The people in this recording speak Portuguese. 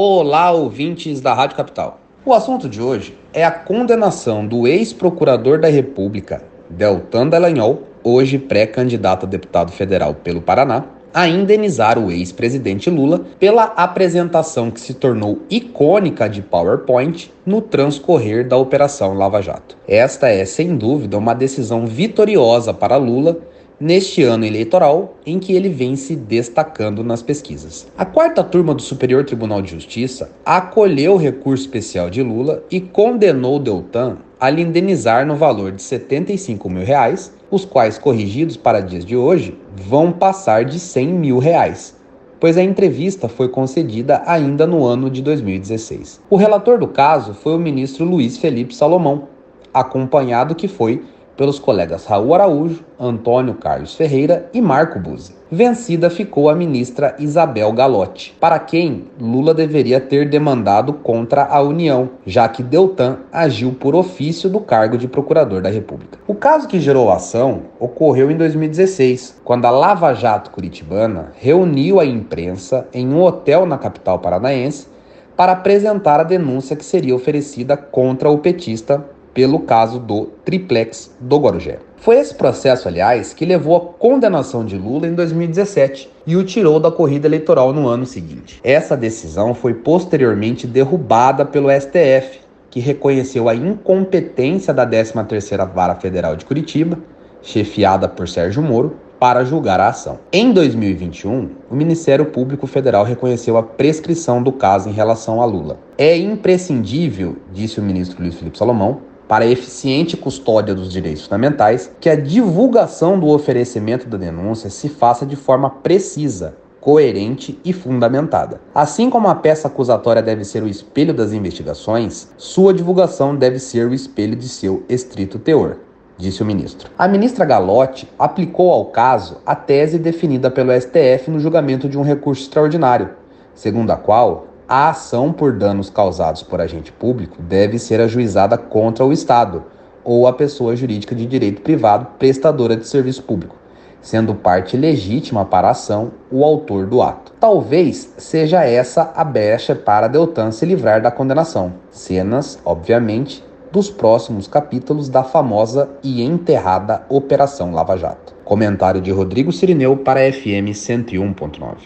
Olá, ouvintes da Rádio Capital. O assunto de hoje é a condenação do ex-procurador da República, Deltan Dallagnol, hoje pré-candidato a deputado federal pelo Paraná, a indenizar o ex-presidente Lula pela apresentação que se tornou icônica de PowerPoint no transcorrer da Operação Lava Jato. Esta é, sem dúvida, uma decisão vitoriosa para Lula neste ano eleitoral em que ele vem se destacando nas pesquisas. A quarta turma do Superior Tribunal de Justiça acolheu o recurso especial de Lula e condenou Deltan a lhe indenizar no valor de 75 mil reais, os quais, corrigidos para dias de hoje, vão passar de 100 mil reais, pois a entrevista foi concedida ainda no ano de 2016. O relator do caso foi o ministro Luiz Felipe Salomão, acompanhado que foi pelos colegas Raul Araújo, Antônio Carlos Ferreira e Marco Buzzi. Vencida ficou a ministra Isabel Galotti, para quem Lula deveria ter demandado contra a União, já que Deltan agiu por ofício do cargo de procurador da República. O caso que gerou a ação ocorreu em 2016, quando a Lava Jato Curitibana reuniu a imprensa em um hotel na capital paranaense para apresentar a denúncia que seria oferecida contra o petista pelo caso do triplex do Guarujá. Foi esse processo, aliás, que levou à condenação de Lula em 2017 e o tirou da corrida eleitoral no ano seguinte. Essa decisão foi posteriormente derrubada pelo STF, que reconheceu a incompetência da 13ª Vara Federal de Curitiba, chefiada por Sérgio Moro, para julgar a ação. Em 2021, o Ministério Público Federal reconheceu a prescrição do caso em relação a Lula. É imprescindível, disse o ministro Luiz Felipe Salomão, para a eficiente custódia dos direitos fundamentais, que a divulgação do oferecimento da denúncia se faça de forma precisa, coerente e fundamentada. Assim como a peça acusatória deve ser o espelho das investigações, sua divulgação deve ser o espelho de seu estrito teor. Disse o ministro. A ministra Galotti aplicou ao caso a tese definida pelo STF no julgamento de um recurso extraordinário, segundo a qual a ação por danos causados por agente público deve ser ajuizada contra o Estado ou a pessoa jurídica de direito privado prestadora de serviço público, sendo parte legítima para a ação o autor do ato. Talvez seja essa a brecha para Deltan se livrar da condenação. Cenas, obviamente, dos próximos capítulos da famosa e enterrada Operação Lava Jato. Comentário de Rodrigo Sirineu para FM 101.9.